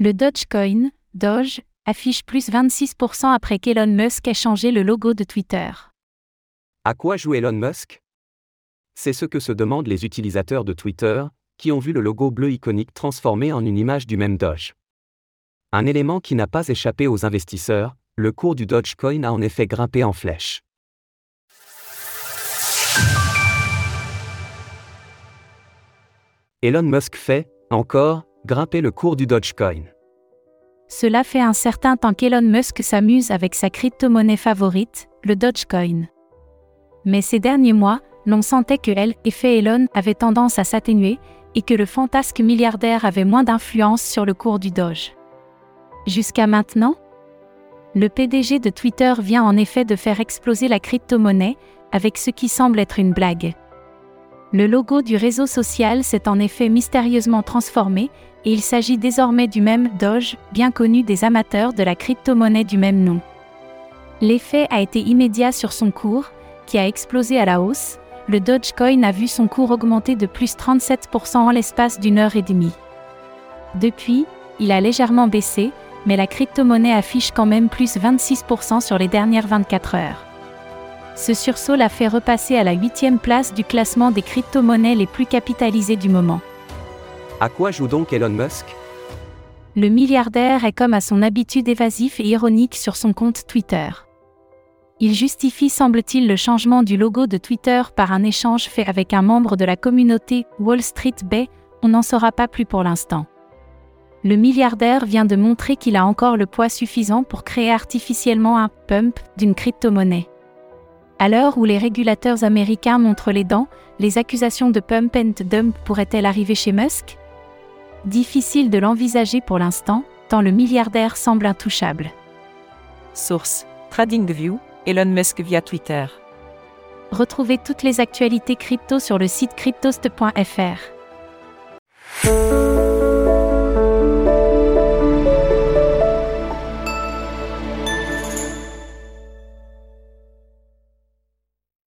Le Dogecoin, Doge, affiche plus 26% après qu'Elon Musk ait changé le logo de Twitter. À quoi joue Elon Musk? C'est ce que se demandent les utilisateurs de Twitter, qui ont vu le logo bleu iconique transformé en une image du même Doge. Un élément qui n'a pas échappé aux investisseurs, le cours du Dogecoin a en effet grimpé en flèche. Elon Musk fait, encore, grimper le cours du Dogecoin. Cela fait un certain temps qu'Elon Musk s'amuse avec sa crypto-monnaie favorite, le Dogecoin. Mais ces derniers mois, l'on sentait que elle, effet Elon, avait tendance à s'atténuer, et que le fantasque milliardaire avait moins d'influence sur le cours du Doge. Jusqu'à maintenant Le PDG de Twitter vient en effet de faire exploser la crypto-monnaie, avec ce qui semble être une blague. Le logo du réseau social s'est en effet mystérieusement transformé, et il s'agit désormais du même Doge, bien connu des amateurs de la crypto-monnaie du même nom. L'effet a été immédiat sur son cours, qui a explosé à la hausse, le Dogecoin a vu son cours augmenter de plus 37% en l'espace d'une heure et demie. Depuis, il a légèrement baissé, mais la crypto-monnaie affiche quand même plus 26% sur les dernières 24 heures. Ce sursaut l'a fait repasser à la huitième place du classement des crypto-monnaies les plus capitalisées du moment. À quoi joue donc Elon Musk? Le milliardaire est comme à son habitude évasif et ironique sur son compte Twitter. Il justifie semble-t-il le changement du logo de Twitter par un échange fait avec un membre de la communauté Wall Street Bay, on n'en saura pas plus pour l'instant. Le milliardaire vient de montrer qu'il a encore le poids suffisant pour créer artificiellement un pump d'une crypto-monnaie. À l'heure où les régulateurs américains montrent les dents, les accusations de pump and dump pourraient-elles arriver chez Musk? Difficile de l'envisager pour l'instant, tant le milliardaire semble intouchable. Source TradingView, Elon Musk via Twitter. Retrouvez toutes les actualités crypto sur le site cryptost.fr.